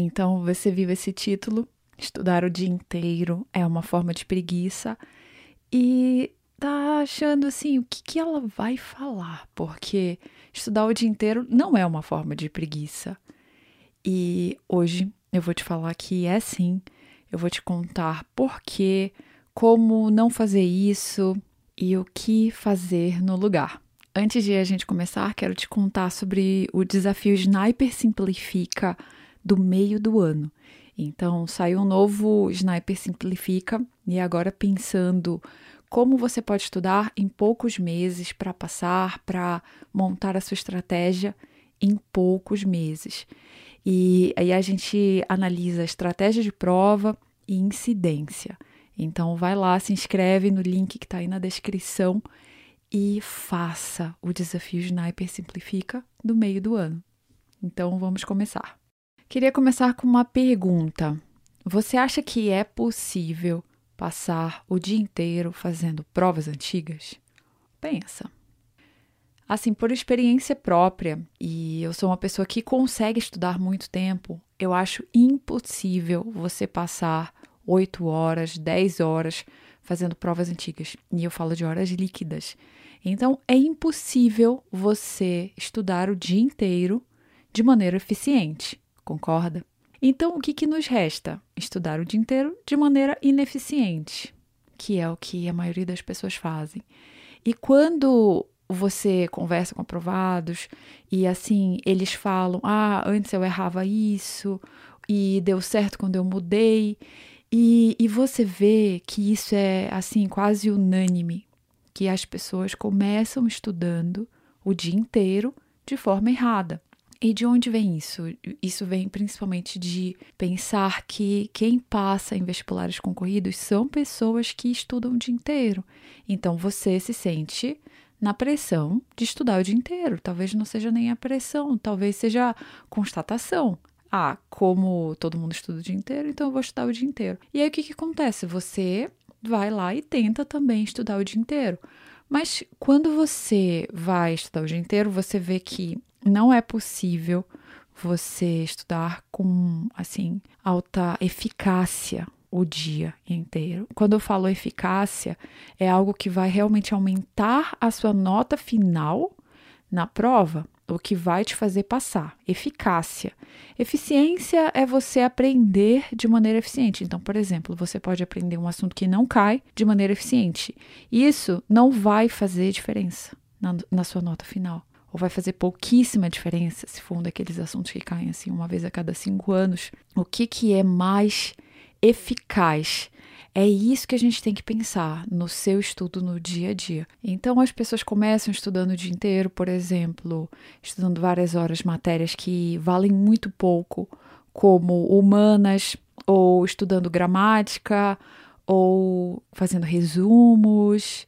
Então você viu esse título, estudar o dia inteiro é uma forma de preguiça e tá achando assim, o que, que ela vai falar? Porque estudar o dia inteiro não é uma forma de preguiça. E hoje eu vou te falar que é sim. Eu vou te contar por quê, como não fazer isso e o que fazer no lugar. Antes de a gente começar, quero te contar sobre o desafio Sniper Simplifica do meio do ano. Então, saiu um novo Sniper Simplifica e agora pensando como você pode estudar em poucos meses para passar, para montar a sua estratégia em poucos meses. E aí a gente analisa estratégia de prova e incidência. Então vai lá, se inscreve no link que está aí na descrição e faça o desafio Sniper Simplifica do meio do ano. Então vamos começar. Queria começar com uma pergunta. Você acha que é possível passar o dia inteiro fazendo provas antigas? Pensa. Assim, por experiência própria, e eu sou uma pessoa que consegue estudar muito tempo, eu acho impossível você passar 8 horas, 10 horas fazendo provas antigas. E eu falo de horas líquidas. Então, é impossível você estudar o dia inteiro de maneira eficiente, concorda? Então, o que, que nos resta? Estudar o dia inteiro de maneira ineficiente, que é o que a maioria das pessoas fazem. E quando você conversa com aprovados e assim eles falam: ah, antes eu errava isso e deu certo quando eu mudei. E, e você vê que isso é assim quase unânime, que as pessoas começam estudando o dia inteiro de forma errada. E de onde vem isso? Isso vem principalmente de pensar que quem passa em vestibulares concorridos são pessoas que estudam o dia inteiro. Então você se sente na pressão de estudar o dia inteiro. Talvez não seja nem a pressão, talvez seja constatação. Ah, como todo mundo estuda o dia inteiro, então eu vou estudar o dia inteiro. E aí o que, que acontece? Você vai lá e tenta também estudar o dia inteiro. Mas quando você vai estudar o dia inteiro, você vê que não é possível você estudar com assim alta eficácia o dia inteiro. Quando eu falo eficácia, é algo que vai realmente aumentar a sua nota final na prova, o que vai te fazer passar. Eficácia. Eficiência é você aprender de maneira eficiente. Então, por exemplo, você pode aprender um assunto que não cai de maneira eficiente. Isso não vai fazer diferença na, na sua nota final ou vai fazer pouquíssima diferença se for um daqueles assuntos que caem assim uma vez a cada cinco anos. O que, que é mais eficaz. É isso que a gente tem que pensar no seu estudo no dia a dia. Então, as pessoas começam estudando o dia inteiro, por exemplo, estudando várias horas matérias que valem muito pouco, como humanas, ou estudando gramática, ou fazendo resumos,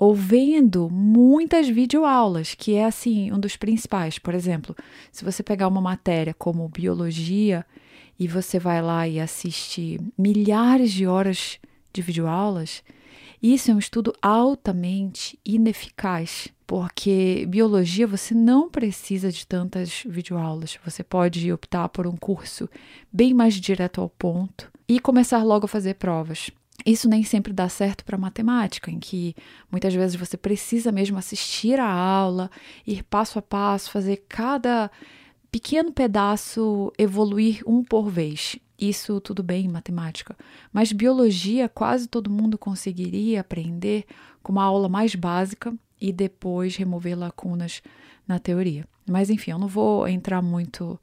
ou vendo muitas videoaulas, que é assim um dos principais. Por exemplo, se você pegar uma matéria como biologia, e você vai lá e assiste milhares de horas de videoaulas, isso é um estudo altamente ineficaz, porque biologia você não precisa de tantas videoaulas. Você pode optar por um curso bem mais direto ao ponto e começar logo a fazer provas. Isso nem sempre dá certo para matemática, em que muitas vezes você precisa mesmo assistir a aula, ir passo a passo, fazer cada pequeno pedaço evoluir um por vez. Isso tudo bem em matemática, mas biologia quase todo mundo conseguiria aprender com uma aula mais básica e depois remover lacunas na teoria. Mas enfim, eu não vou entrar muito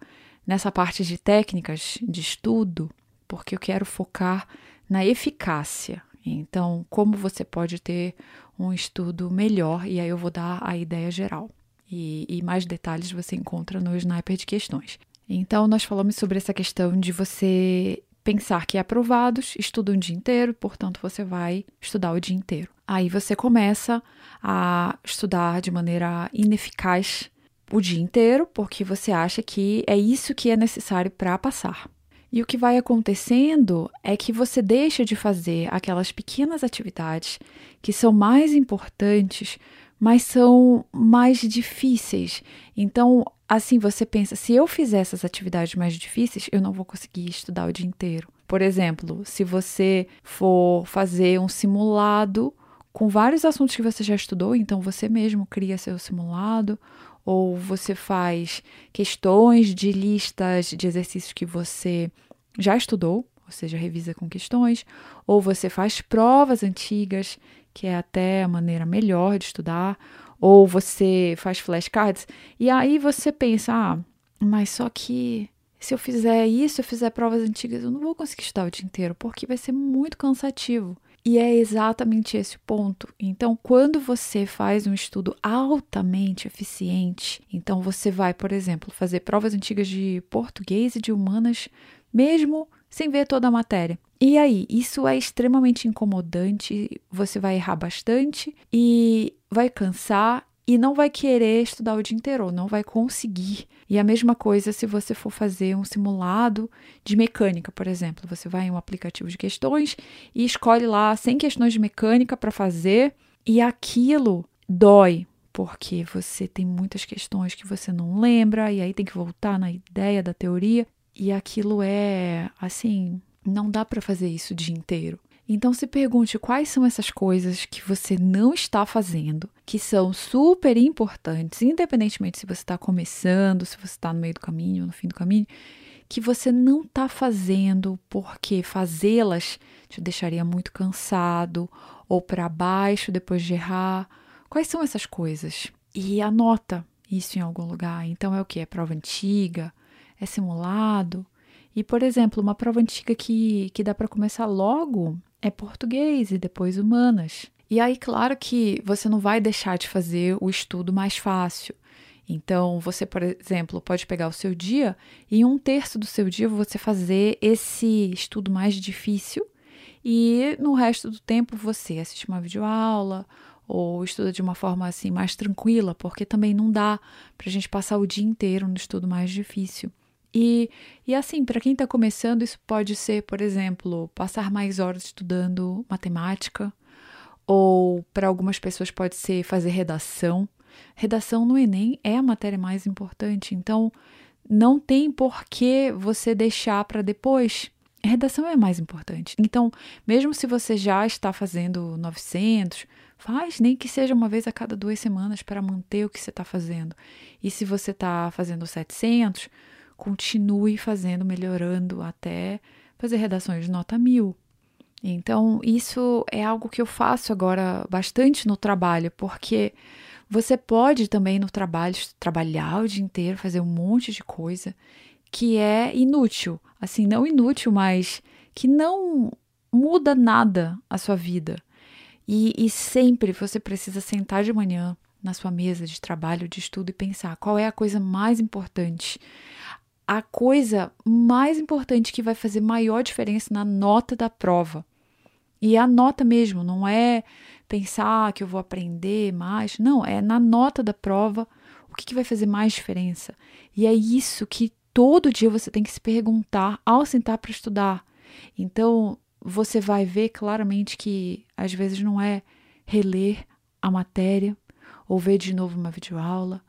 nessa parte de técnicas de estudo, porque eu quero focar na eficácia. Então, como você pode ter um estudo melhor, e aí eu vou dar a ideia geral. E, e mais detalhes você encontra no Sniper de Questões. Então, nós falamos sobre essa questão de você pensar que aprovados estudam o dia inteiro, portanto, você vai estudar o dia inteiro. Aí você começa a estudar de maneira ineficaz o dia inteiro, porque você acha que é isso que é necessário para passar. E o que vai acontecendo é que você deixa de fazer aquelas pequenas atividades que são mais importantes mas são mais difíceis. Então, assim você pensa: se eu fizer essas atividades mais difíceis, eu não vou conseguir estudar o dia inteiro. Por exemplo, se você for fazer um simulado com vários assuntos que você já estudou, então você mesmo cria seu simulado, ou você faz questões de listas de exercícios que você já estudou, ou seja, revisa com questões, ou você faz provas antigas, que é até a maneira melhor de estudar, ou você faz flashcards, e aí você pensa, ah, mas só que se eu fizer isso, eu fizer provas antigas, eu não vou conseguir estudar o dia inteiro, porque vai ser muito cansativo. E é exatamente esse o ponto. Então, quando você faz um estudo altamente eficiente, então você vai, por exemplo, fazer provas antigas de português e de humanas, mesmo sem ver toda a matéria. E aí, isso é extremamente incomodante, você vai errar bastante e vai cansar e não vai querer estudar o dia inteiro, não vai conseguir. E a mesma coisa se você for fazer um simulado de mecânica, por exemplo. Você vai em um aplicativo de questões e escolhe lá 100 questões de mecânica para fazer, e aquilo dói, porque você tem muitas questões que você não lembra, e aí tem que voltar na ideia da teoria, e aquilo é assim, não dá para fazer isso o dia inteiro. Então se pergunte quais são essas coisas que você não está fazendo, que são super importantes, independentemente se você está começando, se você está no meio do caminho no fim do caminho, que você não está fazendo porque fazê-las te deixaria muito cansado ou para baixo depois de errar. Quais são essas coisas? E anota isso em algum lugar. Então é o que? É prova antiga? É simulado? E, por exemplo, uma prova antiga que, que dá para começar logo é português e depois humanas. E aí, claro que você não vai deixar de fazer o estudo mais fácil. Então, você, por exemplo, pode pegar o seu dia e um terço do seu dia você fazer esse estudo mais difícil e no resto do tempo você assiste uma videoaula ou estuda de uma forma assim mais tranquila, porque também não dá para a gente passar o dia inteiro no estudo mais difícil. E, e assim, para quem está começando, isso pode ser, por exemplo, passar mais horas estudando matemática, ou para algumas pessoas pode ser fazer redação. Redação no Enem é a matéria mais importante, então não tem por que você deixar para depois. Redação é mais importante. Então, mesmo se você já está fazendo 900, faz nem que seja uma vez a cada duas semanas para manter o que você está fazendo. E se você está fazendo 700, continue fazendo, melhorando até fazer redações de nota mil. Então, isso é algo que eu faço agora bastante no trabalho, porque você pode também no trabalho trabalhar o dia inteiro, fazer um monte de coisa que é inútil. Assim, não inútil, mas que não muda nada a sua vida. E, e sempre você precisa sentar de manhã na sua mesa de trabalho, de estudo e pensar qual é a coisa mais importante a coisa mais importante que vai fazer maior diferença na nota da prova. E a nota mesmo, não é pensar que eu vou aprender mais, não, é na nota da prova o que, que vai fazer mais diferença. E é isso que todo dia você tem que se perguntar ao sentar para estudar. Então, você vai ver claramente que às vezes não é reler a matéria, ou ver de novo uma videoaula,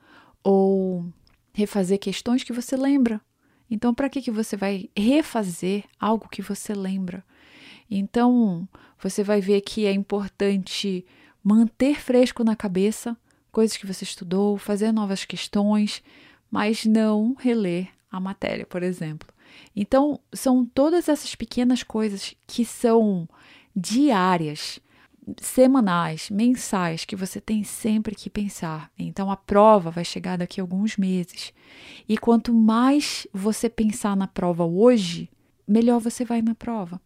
ou refazer questões que você lembra. Então, para que, que você vai refazer algo que você lembra? Então, você vai ver que é importante manter fresco na cabeça coisas que você estudou, fazer novas questões, mas não reler a matéria, por exemplo. Então, são todas essas pequenas coisas que são diárias semanais, mensais, que você tem sempre que pensar. Então a prova vai chegar daqui a alguns meses. E quanto mais você pensar na prova hoje, melhor você vai na prova.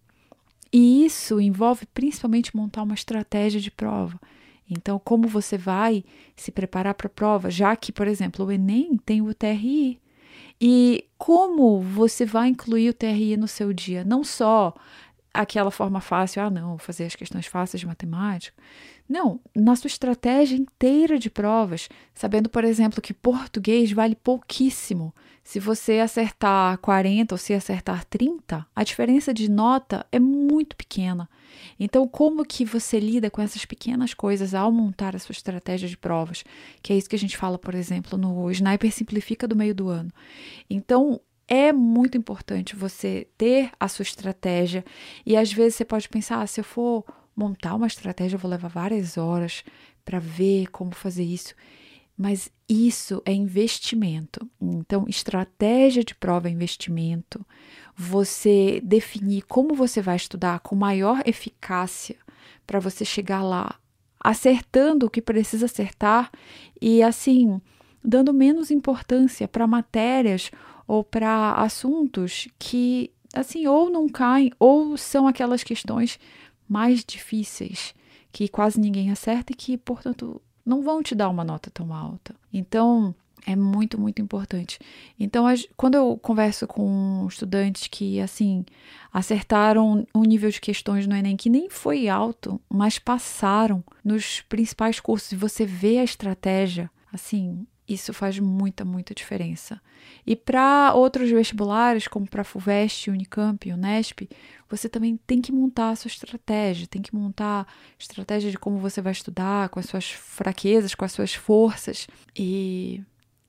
E isso envolve principalmente montar uma estratégia de prova. Então, como você vai se preparar para a prova, já que, por exemplo, o Enem tem o TRI. E como você vai incluir o TRI no seu dia? Não só aquela forma fácil, ah, não, fazer as questões fáceis de matemática. Não, na sua estratégia inteira de provas, sabendo, por exemplo, que português vale pouquíssimo. Se você acertar 40 ou se acertar 30, a diferença de nota é muito pequena. Então, como que você lida com essas pequenas coisas ao montar a sua estratégia de provas? Que é isso que a gente fala, por exemplo, no Sniper Simplifica do meio do ano. Então, é muito importante você ter a sua estratégia e às vezes você pode pensar, ah, se eu for montar uma estratégia, eu vou levar várias horas para ver como fazer isso. Mas isso é investimento. Então, estratégia de prova é investimento. Você definir como você vai estudar com maior eficácia para você chegar lá acertando o que precisa acertar e assim, dando menos importância para matérias ou para assuntos que, assim, ou não caem, ou são aquelas questões mais difíceis que quase ninguém acerta e que, portanto, não vão te dar uma nota tão alta. Então, é muito, muito importante. Então, quando eu converso com estudantes que, assim, acertaram um nível de questões no Enem que nem foi alto, mas passaram nos principais cursos e você vê a estratégia, assim, isso faz muita, muita diferença. E para outros vestibulares, como para FUVEST, Unicamp Unesp, você também tem que montar a sua estratégia, tem que montar estratégia de como você vai estudar, com as suas fraquezas, com as suas forças e,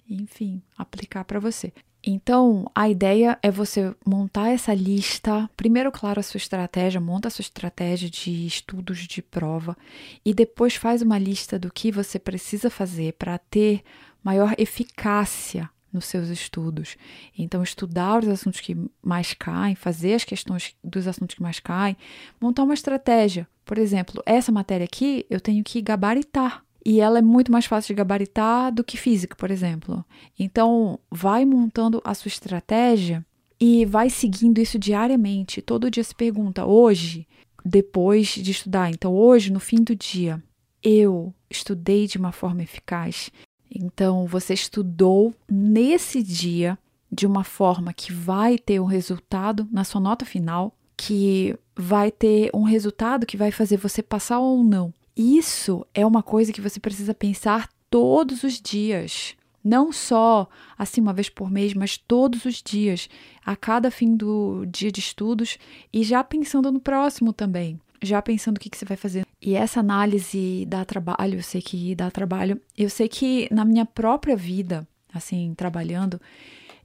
enfim, aplicar para você. Então, a ideia é você montar essa lista. Primeiro, claro, a sua estratégia, monta a sua estratégia de estudos de prova e depois faz uma lista do que você precisa fazer para ter maior eficácia nos seus estudos. Então, estudar os assuntos que mais caem, fazer as questões dos assuntos que mais caem, montar uma estratégia. Por exemplo, essa matéria aqui eu tenho que gabaritar. E ela é muito mais fácil de gabaritar do que física, por exemplo. Então, vai montando a sua estratégia e vai seguindo isso diariamente. Todo dia se pergunta: hoje, depois de estudar, então hoje, no fim do dia, eu estudei de uma forma eficaz? Então, você estudou nesse dia de uma forma que vai ter um resultado na sua nota final, que vai ter um resultado que vai fazer você passar ou não. Isso é uma coisa que você precisa pensar todos os dias. Não só assim uma vez por mês, mas todos os dias, a cada fim do dia de estudos e já pensando no próximo também já pensando o que, que você vai fazer. E essa análise dá trabalho, eu sei que dá trabalho. Eu sei que na minha própria vida, assim, trabalhando,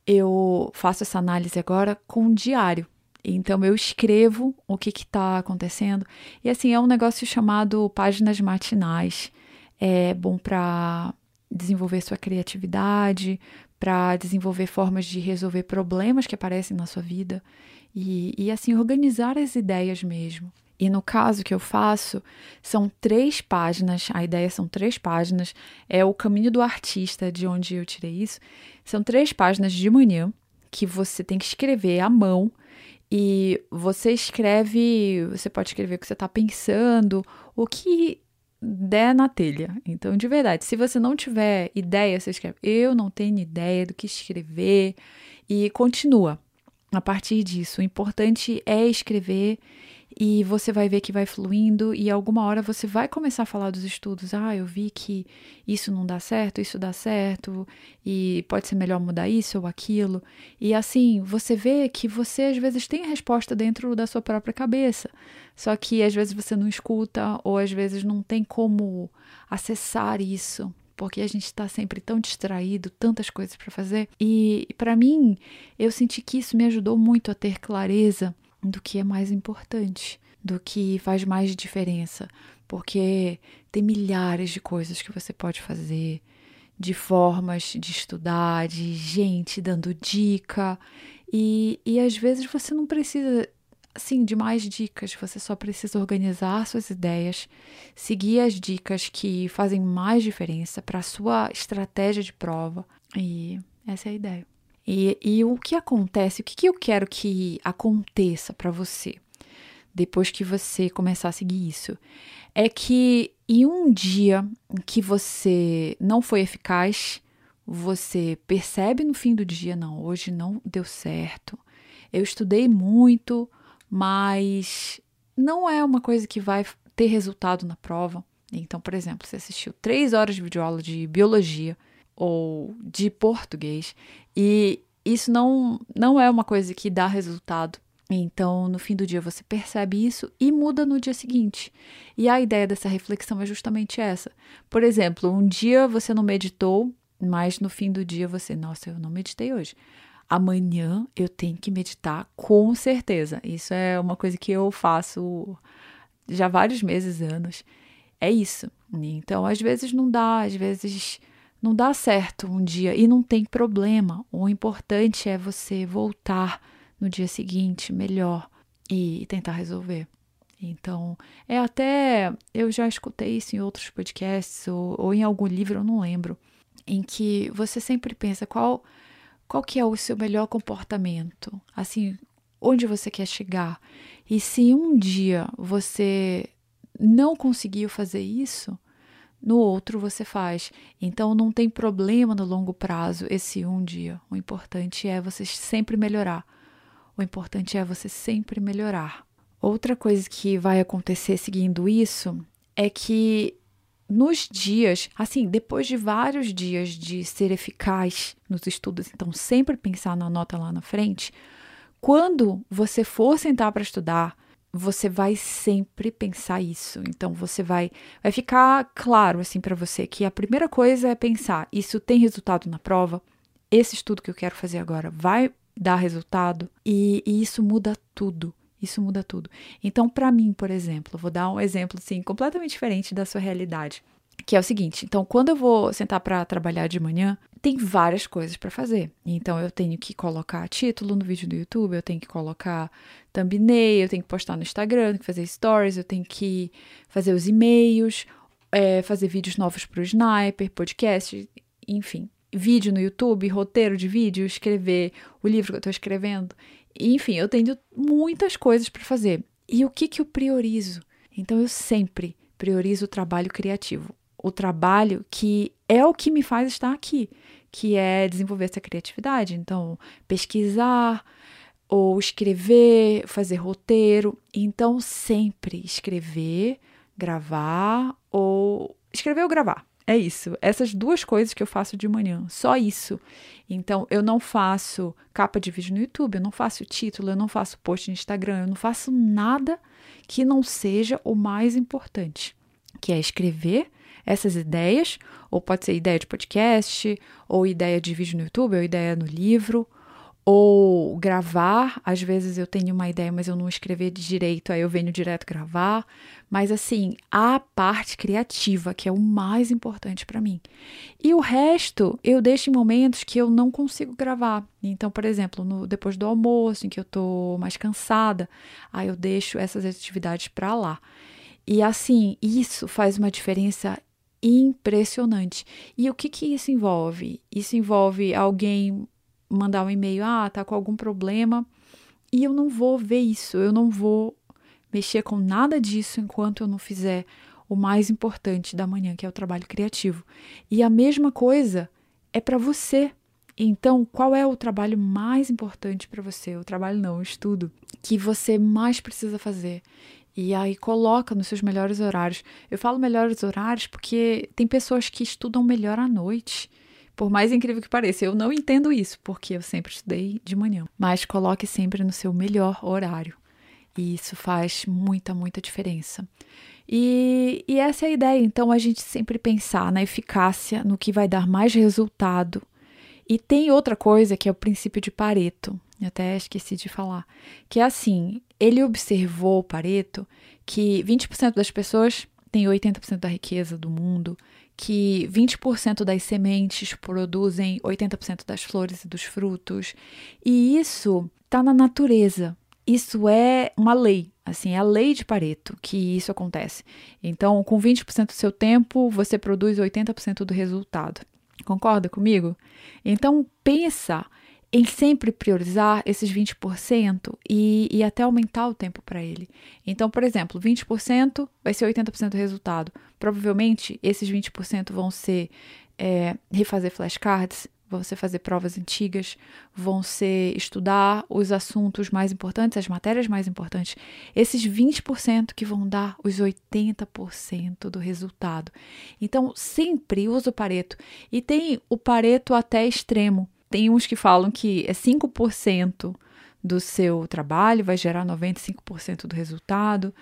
eu faço essa análise agora com um diário. Então eu escrevo o que está acontecendo. E assim, é um negócio chamado páginas matinais. É bom para desenvolver sua criatividade, para desenvolver formas de resolver problemas que aparecem na sua vida e, e assim organizar as ideias mesmo. E no caso que eu faço, são três páginas, a ideia são três páginas, é o caminho do artista, de onde eu tirei isso. São três páginas de manhã que você tem que escrever à mão. E você escreve, você pode escrever o que você está pensando, o que der na telha. Então, de verdade, se você não tiver ideia, você escreve, eu não tenho ideia do que escrever, e continua a partir disso. O importante é escrever e você vai ver que vai fluindo e alguma hora você vai começar a falar dos estudos. Ah, eu vi que isso não dá certo, isso dá certo e pode ser melhor mudar isso ou aquilo. E assim, você vê que você às vezes tem a resposta dentro da sua própria cabeça. Só que às vezes você não escuta ou às vezes não tem como acessar isso porque a gente está sempre tão distraído, tantas coisas para fazer. E para mim, eu senti que isso me ajudou muito a ter clareza do que é mais importante, do que faz mais diferença, porque tem milhares de coisas que você pode fazer, de formas de estudar, de gente dando dica, e, e às vezes você não precisa assim de mais dicas, você só precisa organizar suas ideias, seguir as dicas que fazem mais diferença para a sua estratégia de prova, e essa é a ideia. E, e o que acontece, o que, que eu quero que aconteça para você depois que você começar a seguir isso? É que em um dia que você não foi eficaz, você percebe no fim do dia, não, hoje não deu certo. Eu estudei muito, mas não é uma coisa que vai ter resultado na prova. Então, por exemplo, você assistiu três horas de videoaula de biologia ou de português e isso não, não é uma coisa que dá resultado. Então, no fim do dia, você percebe isso e muda no dia seguinte. E a ideia dessa reflexão é justamente essa. Por exemplo, um dia você não meditou, mas no fim do dia você, nossa, eu não meditei hoje. Amanhã eu tenho que meditar com certeza. Isso é uma coisa que eu faço já vários meses, anos. É isso. Então, às vezes não dá, às vezes não dá certo um dia e não tem problema. O importante é você voltar no dia seguinte melhor e tentar resolver. Então, é até. Eu já escutei isso em outros podcasts ou, ou em algum livro, eu não lembro, em que você sempre pensa qual, qual que é o seu melhor comportamento, assim, onde você quer chegar. E se um dia você não conseguiu fazer isso, no outro você faz. Então não tem problema no longo prazo esse um dia. O importante é você sempre melhorar. O importante é você sempre melhorar. Outra coisa que vai acontecer seguindo isso é que nos dias, assim, depois de vários dias de ser eficaz nos estudos, então sempre pensar na nota lá na frente, quando você for sentar para estudar, você vai sempre pensar isso. Então você vai vai ficar claro assim para você que a primeira coisa é pensar, isso tem resultado na prova? Esse estudo que eu quero fazer agora vai dar resultado e, e isso muda tudo. Isso muda tudo. Então, para mim, por exemplo, vou dar um exemplo assim completamente diferente da sua realidade, que é o seguinte. Então, quando eu vou sentar para trabalhar de manhã, tem várias coisas para fazer. Então, eu tenho que colocar título no vídeo do YouTube, eu tenho que colocar thumbnail, eu tenho que postar no Instagram, tenho que fazer stories, eu tenho que fazer os e-mails, é, fazer vídeos novos para o Sniper, podcast, enfim vídeo no YouTube, roteiro de vídeo, escrever o livro que eu estou escrevendo. Enfim, eu tenho muitas coisas para fazer. E o que, que eu priorizo? Então, eu sempre priorizo o trabalho criativo. O trabalho que é o que me faz estar aqui, que é desenvolver essa criatividade. Então, pesquisar, ou escrever, fazer roteiro. Então, sempre escrever, gravar ou escrever ou gravar. É isso. Essas duas coisas que eu faço de manhã. Só isso. Então, eu não faço capa de vídeo no YouTube, eu não faço título, eu não faço post no Instagram, eu não faço nada que não seja o mais importante, que é escrever essas ideias, ou pode ser ideia de podcast, ou ideia de vídeo no YouTube, ou ideia no livro, ou gravar. Às vezes eu tenho uma ideia, mas eu não escrever direito, aí eu venho direto gravar. Mas assim, a parte criativa, que é o mais importante para mim. E o resto eu deixo em momentos que eu não consigo gravar. Então, por exemplo, no, depois do almoço, em que eu tô mais cansada, aí eu deixo essas atividades para lá. E assim, isso faz uma diferença impressionante. E o que que isso envolve? Isso envolve alguém mandar um e-mail, ah, tá com algum problema, e eu não vou ver isso, eu não vou mexer com nada disso enquanto eu não fizer o mais importante da manhã, que é o trabalho criativo. E a mesma coisa é para você. Então, qual é o trabalho mais importante para você? O trabalho não, o estudo que você mais precisa fazer. E aí coloca nos seus melhores horários. Eu falo melhores horários porque tem pessoas que estudam melhor à noite. Por mais incrível que pareça, eu não entendo isso, porque eu sempre estudei de manhã. Mas coloque sempre no seu melhor horário. E isso faz muita, muita diferença. E, e essa é a ideia. Então, a gente sempre pensar na eficácia, no que vai dar mais resultado. E tem outra coisa que é o princípio de Pareto. Até esqueci de falar. Que é assim: ele observou, Pareto, que 20% das pessoas têm 80% da riqueza do mundo, que 20% das sementes produzem 80% das flores e dos frutos. E isso está na natureza. Isso é uma lei, assim, é a lei de Pareto que isso acontece. Então, com 20% do seu tempo, você produz 80% do resultado. Concorda comigo? Então, pensa em sempre priorizar esses 20% e, e até aumentar o tempo para ele. Então, por exemplo, 20% vai ser 80% do resultado. Provavelmente, esses 20% vão ser é, refazer flashcards, vão ser fazer provas antigas, vão ser estudar os assuntos mais importantes, as matérias mais importantes. Esses 20% que vão dar os 80% do resultado. Então, sempre usa o Pareto. E tem o Pareto até extremo. Tem uns que falam que é 5% do seu trabalho vai gerar 95% do resultado.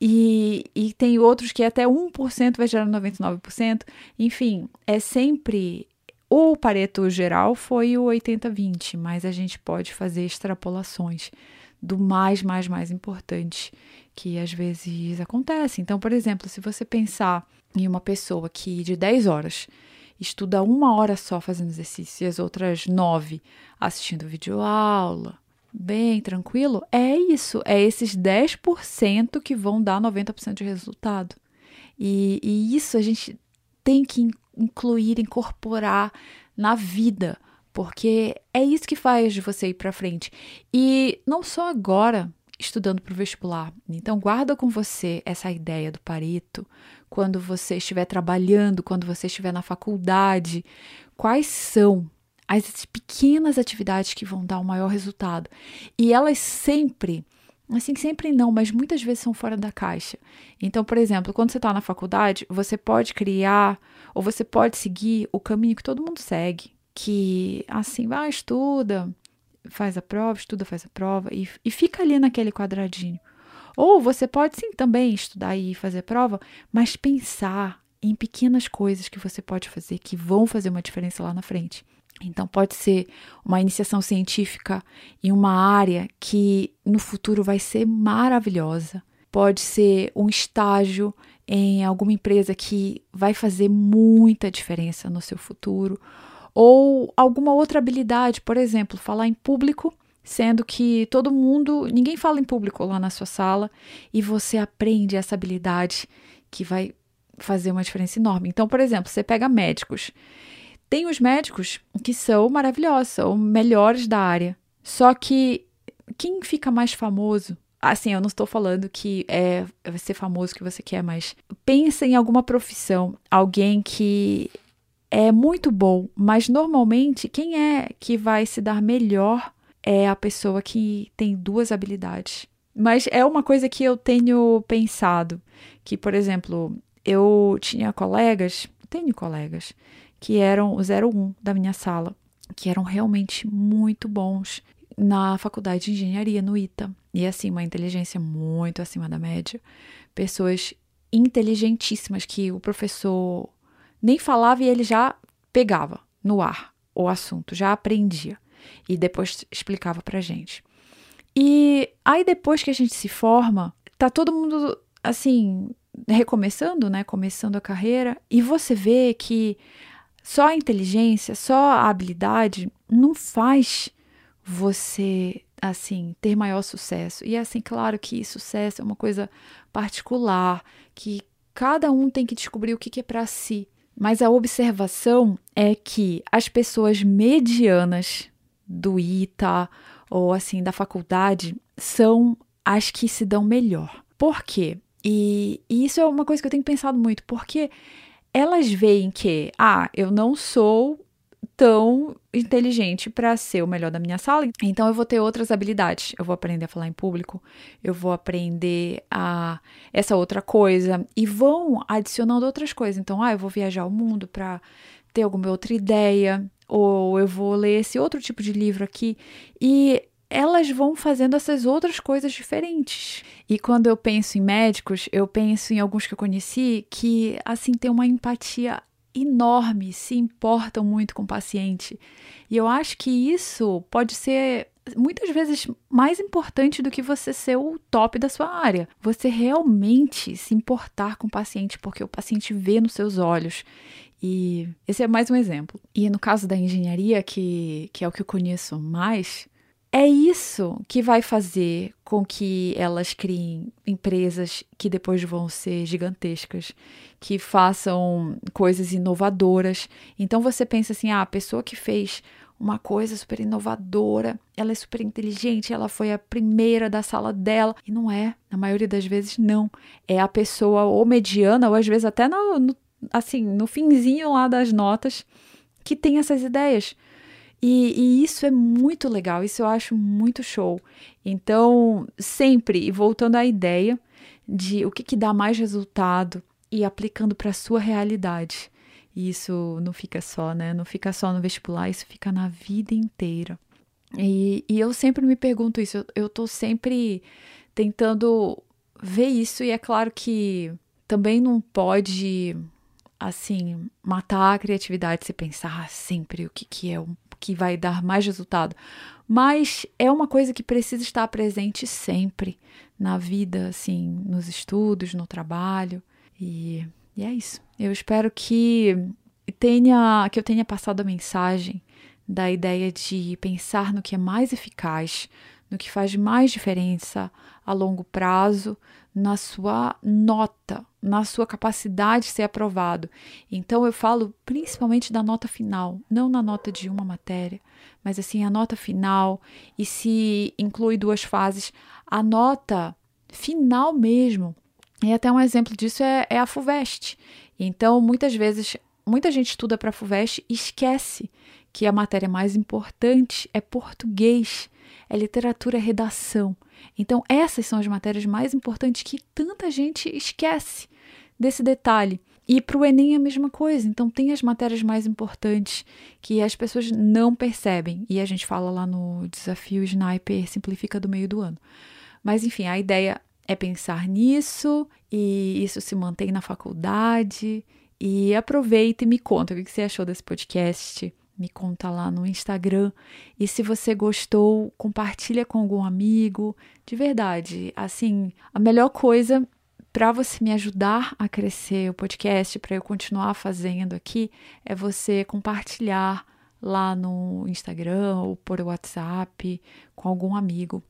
E, e tem outros que até 1% vai gerar 99%. Enfim, é sempre. O Pareto geral foi o 80-20, mas a gente pode fazer extrapolações do mais, mais, mais importante que às vezes acontece. Então, por exemplo, se você pensar em uma pessoa que de 10 horas estuda uma hora só fazendo exercício e as outras nove assistindo videoaula, bem tranquilo, é isso, é esses 10% que vão dar 90% de resultado. E, e isso a gente tem que incluir, incorporar na vida, porque é isso que faz de você ir para frente. E não só agora, estudando para o vestibular. Então, guarda com você essa ideia do Pareto quando você estiver trabalhando, quando você estiver na faculdade. Quais são as pequenas atividades que vão dar o maior resultado. E elas sempre, assim, sempre não, mas muitas vezes são fora da caixa. Então, por exemplo, quando você está na faculdade, você pode criar ou você pode seguir o caminho que todo mundo segue. Que, assim, vai, estuda, faz a prova, estuda, faz a prova e, e fica ali naquele quadradinho. Ou você pode sim também estudar e fazer prova, mas pensar em pequenas coisas que você pode fazer que vão fazer uma diferença lá na frente. Então, pode ser uma iniciação científica em uma área que no futuro vai ser maravilhosa. Pode ser um estágio em alguma empresa que vai fazer muita diferença no seu futuro. Ou alguma outra habilidade, por exemplo, falar em público, sendo que todo mundo, ninguém fala em público lá na sua sala e você aprende essa habilidade que vai fazer uma diferença enorme. Então, por exemplo, você pega médicos tem os médicos que são maravilhosos, são melhores da área. Só que quem fica mais famoso assim, eu não estou falando que é ser famoso que você quer, mas pensa em alguma profissão, alguém que é muito bom, mas normalmente quem é que vai se dar melhor é a pessoa que tem duas habilidades. Mas é uma coisa que eu tenho pensado, que por exemplo, eu tinha colegas, tenho colegas que eram o 01 da minha sala, que eram realmente muito bons na faculdade de engenharia, no ITA. E assim, uma inteligência muito acima da média. Pessoas inteligentíssimas que o professor nem falava e ele já pegava no ar o assunto, já aprendia e depois explicava pra gente. E aí depois que a gente se forma, tá todo mundo assim recomeçando, né, começando a carreira, e você vê que só a inteligência, só a habilidade não faz você assim ter maior sucesso. E assim, claro que sucesso é uma coisa particular, que cada um tem que descobrir o que é para si. Mas a observação é que as pessoas medianas do ITA ou assim da faculdade são as que se dão melhor. Por quê? E, e isso é uma coisa que eu tenho pensado muito, porque elas veem que, ah, eu não sou tão inteligente para ser o melhor da minha sala, então eu vou ter outras habilidades. Eu vou aprender a falar em público, eu vou aprender a essa outra coisa e vão adicionando outras coisas. Então, ah, eu vou viajar o mundo para ter alguma outra ideia, ou eu vou ler esse outro tipo de livro aqui. E elas vão fazendo essas outras coisas diferentes. E quando eu penso em médicos, eu penso em alguns que eu conheci que, assim, têm uma empatia enorme, se importam muito com o paciente. E eu acho que isso pode ser muitas vezes mais importante do que você ser o top da sua área. Você realmente se importar com o paciente, porque o paciente vê nos seus olhos. E esse é mais um exemplo. E no caso da engenharia, que, que é o que eu conheço mais, é isso que vai fazer com que elas criem empresas que depois vão ser gigantescas, que façam coisas inovadoras. Então você pensa assim: ah, a pessoa que fez uma coisa super inovadora, ela é super inteligente, ela foi a primeira da sala dela. E não é, na maioria das vezes não. É a pessoa ou mediana, ou às vezes até no, no assim, no finzinho lá das notas que tem essas ideias. E, e, isso é muito legal, isso eu acho muito show. Então, sempre, voltando à ideia de o que, que dá mais resultado e aplicando para a sua realidade. E isso não fica só, né? Não fica só no vestibular, isso fica na vida inteira. E, e eu sempre me pergunto isso, eu, tô sempre tentando ver isso, e é claro que também não pode, assim, matar a criatividade se pensar sempre o que, que é o que vai dar mais resultado. Mas é uma coisa que precisa estar presente sempre na vida, assim, nos estudos, no trabalho. E, e é isso. Eu espero que tenha que eu tenha passado a mensagem da ideia de pensar no que é mais eficaz, no que faz mais diferença a longo prazo, na sua nota, na sua capacidade de ser aprovado. Então eu falo principalmente da nota final, não na nota de uma matéria, mas assim a nota final e se inclui duas fases, a nota final mesmo. E até um exemplo disso é, é a FUVEST. Então muitas vezes muita gente estuda para a FUVEST e esquece que a matéria mais importante é português, é literatura, é redação. Então, essas são as matérias mais importantes que tanta gente esquece desse detalhe. E para o Enem é a mesma coisa. Então, tem as matérias mais importantes que as pessoas não percebem. E a gente fala lá no desafio Sniper Simplifica do meio do ano. Mas, enfim, a ideia é pensar nisso e isso se mantém na faculdade. E aproveita e me conta o que você achou desse podcast me conta lá no Instagram. E se você gostou, compartilha com algum amigo. De verdade, assim, a melhor coisa para você me ajudar a crescer o podcast, para eu continuar fazendo aqui, é você compartilhar lá no Instagram ou por WhatsApp com algum amigo.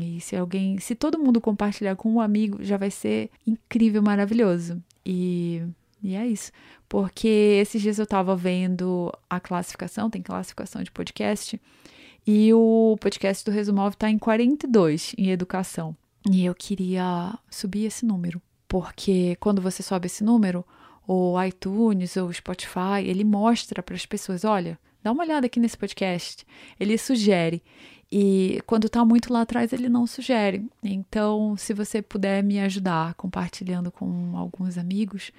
E se alguém, se todo mundo compartilhar com um amigo, já vai ser incrível, maravilhoso. E e é isso. Porque esses dias eu tava vendo a classificação, tem classificação de podcast, e o podcast do Resumov tá em 42 em educação. E eu queria subir esse número. Porque quando você sobe esse número, o iTunes ou o Spotify, ele mostra para as pessoas: olha, dá uma olhada aqui nesse podcast. Ele sugere. E quando está muito lá atrás, ele não sugere. Então, se você puder me ajudar compartilhando com alguns amigos,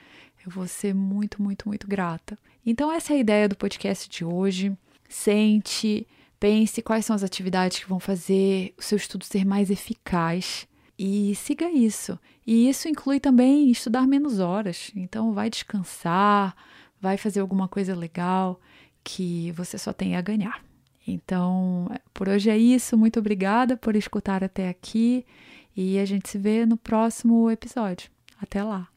eu vou ser muito, muito, muito grata. Então, essa é a ideia do podcast de hoje. Sente, pense quais são as atividades que vão fazer o seu estudo ser mais eficaz e siga isso. E isso inclui também estudar menos horas. Então, vai descansar, vai fazer alguma coisa legal que você só tem a ganhar. Então, por hoje é isso. Muito obrigada por escutar até aqui e a gente se vê no próximo episódio. Até lá!